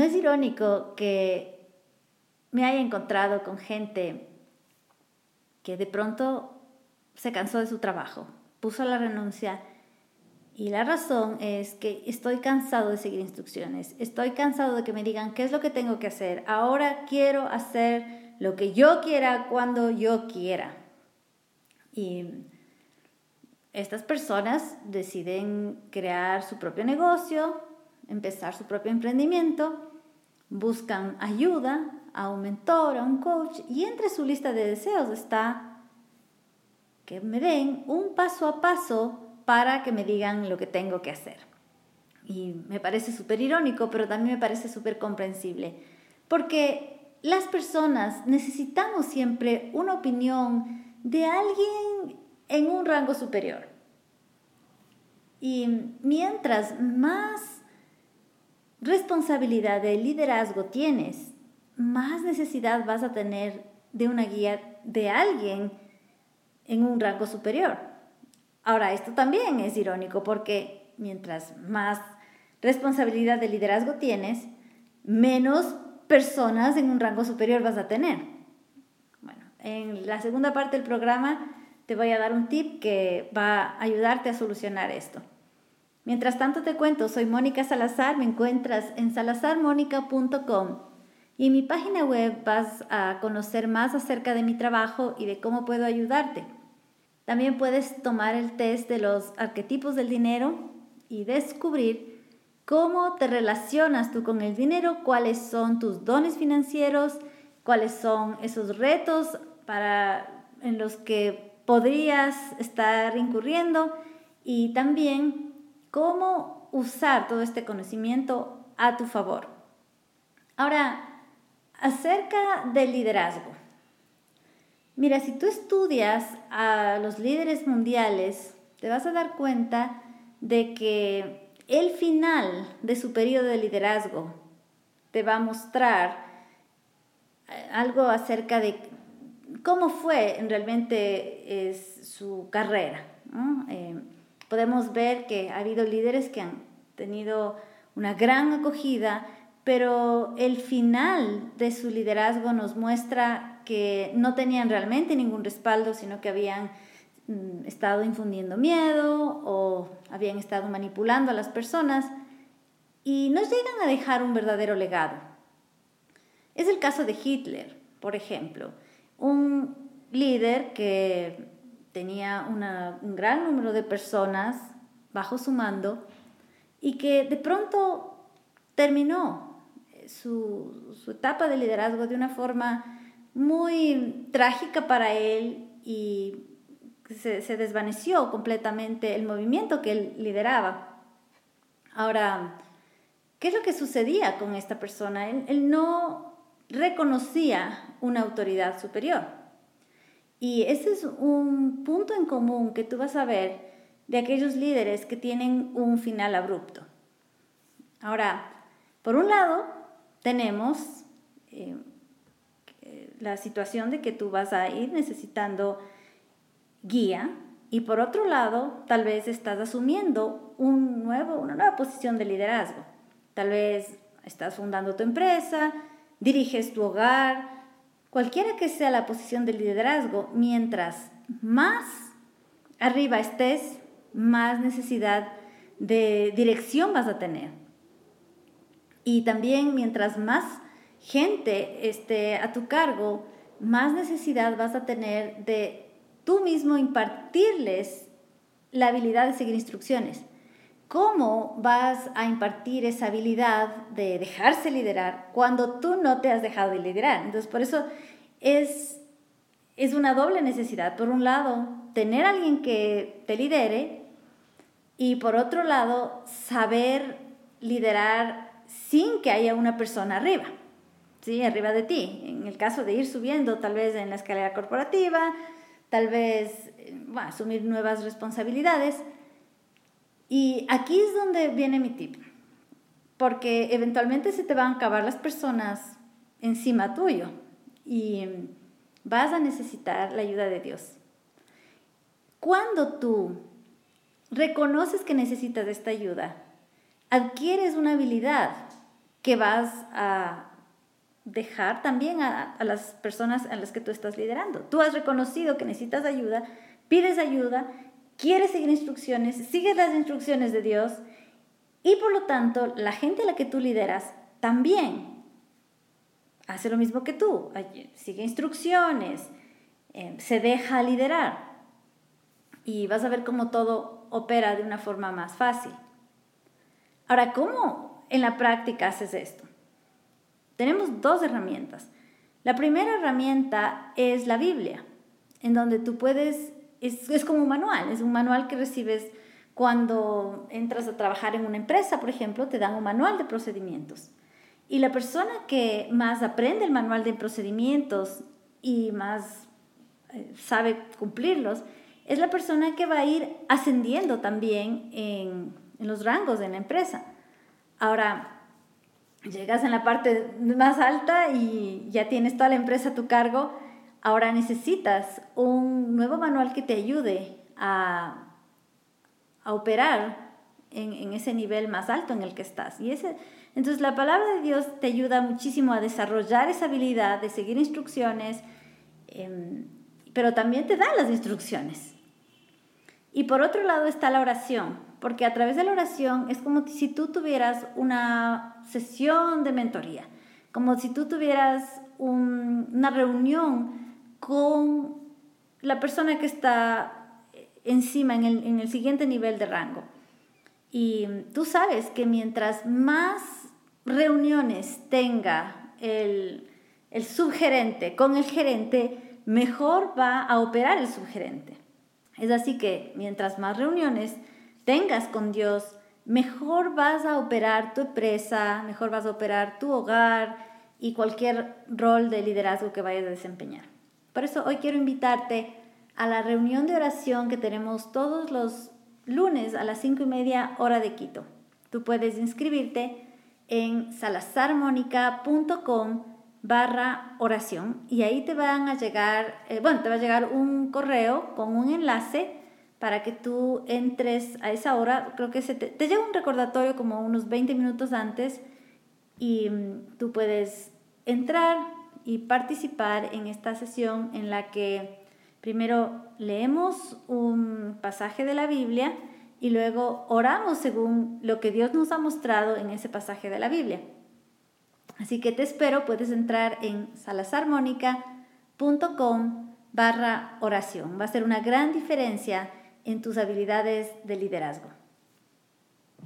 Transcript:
no es irónico que me haya encontrado con gente que de pronto se cansó de su trabajo, puso la renuncia y la razón es que estoy cansado de seguir instrucciones, estoy cansado de que me digan qué es lo que tengo que hacer, ahora quiero hacer lo que yo quiera cuando yo quiera. Y estas personas deciden crear su propio negocio, empezar su propio emprendimiento, buscan ayuda a un mentor, a un coach, y entre su lista de deseos está que me den un paso a paso para que me digan lo que tengo que hacer. Y me parece súper irónico, pero también me parece súper comprensible, porque las personas necesitamos siempre una opinión de alguien en un rango superior. Y mientras más responsabilidad de liderazgo tienes, más necesidad vas a tener de una guía de alguien en un rango superior. Ahora, esto también es irónico porque mientras más responsabilidad de liderazgo tienes, menos personas en un rango superior vas a tener. Bueno, en la segunda parte del programa te voy a dar un tip que va a ayudarte a solucionar esto. Mientras tanto te cuento, soy Mónica Salazar, me encuentras en salazarmónica.com y en mi página web vas a conocer más acerca de mi trabajo y de cómo puedo ayudarte. También puedes tomar el test de los arquetipos del dinero y descubrir cómo te relacionas tú con el dinero, cuáles son tus dones financieros, cuáles son esos retos para, en los que podrías estar incurriendo y también cómo usar todo este conocimiento a tu favor. Ahora, acerca del liderazgo. Mira, si tú estudias a los líderes mundiales, te vas a dar cuenta de que el final de su periodo de liderazgo te va a mostrar eh, algo acerca de cómo fue realmente su carrera. Eh, podemos ver que ha habido líderes que han tenido una gran acogida, pero el final de su liderazgo nos muestra que no tenían realmente ningún respaldo, sino que habían mm, estado infundiendo miedo o habían estado manipulando a las personas y no llegan a dejar un verdadero legado. Es el caso de Hitler, por ejemplo, un líder que tenía un gran número de personas bajo su mando y que de pronto terminó su, etapa de liderazgo de una forma muy trágica para él y se, desvaneció completamente el movimiento que él lideraba. Ahora, ¿qué es lo que sucedía con esta persona? él no reconocía una autoridad superior. Y ese es un punto en común que tú vas a ver de aquellos líderes que tienen un final abrupto. Ahora, por un lado, tenemos eh, la situación de que tú vas a ir necesitando guía y por otro lado, tal vez estás asumiendo un nuevo, una nueva posición de liderazgo. Tal vez estás fundando tu empresa, diriges tu hogar, Cualquiera que sea la posición de liderazgo, mientras más arriba estés, más necesidad de dirección vas a tener. Y también mientras más gente esté a tu cargo, más necesidad vas a tener de tú mismo impartirles la habilidad de seguir instrucciones. ¿Cómo vas a impartir esa habilidad de dejarse liderar cuando tú no te has dejado de liderar? Entonces, por eso es, es una doble necesidad. Por un lado, tener alguien que te lidere y por otro lado, saber liderar sin que haya una persona arriba, ¿sí? Arriba de ti. En el caso de ir subiendo, tal vez en la escalera corporativa, tal vez asumir nuevas responsabilidades y aquí es donde viene mi tip, porque eventualmente se te van a acabar las personas encima tuyo y vas a necesitar la ayuda de Dios. Cuando tú reconoces que necesitas esta ayuda, adquieres una habilidad que vas a dejar también a, las personas a las que tú estás liderando. Tú has reconocido que necesitas ayuda, pides ayuda, quieres seguir instrucciones, sigues las instrucciones de Dios y por lo tanto la gente a la que tú lideras también hace lo mismo que tú, sigue instrucciones, eh, se deja liderar y vas a ver cómo todo opera de una forma más fácil. Ahora, ¿cómo en la práctica haces esto? Tenemos dos herramientas. La primera herramienta es la Biblia, en donde tú puedes, es, es como un manual, es un manual que recibes cuando entras a trabajar en una empresa, por ejemplo, te dan un manual de procedimientos. Y la persona que más aprende el manual de procedimientos y más eh, sabe cumplirlos es la persona que va a ir ascendiendo también en, en los rangos de la empresa. Ahora, llegas en la parte más alta y ya tienes toda la empresa a tu cargo, ahora necesitas un nuevo manual que te ayude a, a operar en, en, ese nivel más alto en el que estás. Y ese, entonces la palabra de Dios te ayuda muchísimo a desarrollar esa habilidad de seguir instrucciones, em, pero también te da las instrucciones. Y por otro lado está la oración, porque a través de la oración es como si tú tuvieras una sesión de mentoría, como si tú tuvieras una reunión con la persona que está encima, en el, en el siguiente nivel de rango. Y tú sabes que mientras más reuniones tenga el, el subgerente con el gerente, mejor va a operar el subgerente. Es así que mientras más reuniones tengas con Dios, mejor vas a operar tu empresa, mejor vas a operar tu hogar y cualquier rol de liderazgo que vayas a desempeñar. Por eso hoy quiero invitarte a la reunión de oración que tenemos todos los lunes a las 5 y media hora de Quito. Tú puedes inscribirte en salazarmonica.com barra oración y ahí te van a llegar, eh, bueno, te va a llegar un correo con un enlace para que tú entres a esa hora, creo que se te, te llega un recordatorio como unos 20 minutos antes y mm, tú puedes entrar y participar en esta sesión en la que primero leemos un pasaje de la Biblia y luego oramos según lo que Dios nos ha mostrado en ese pasaje de la Biblia. Así que te espero, puedes entrar en salazarmonica.com barra oración. Va a ser una gran diferencia en tus habilidades de liderazgo.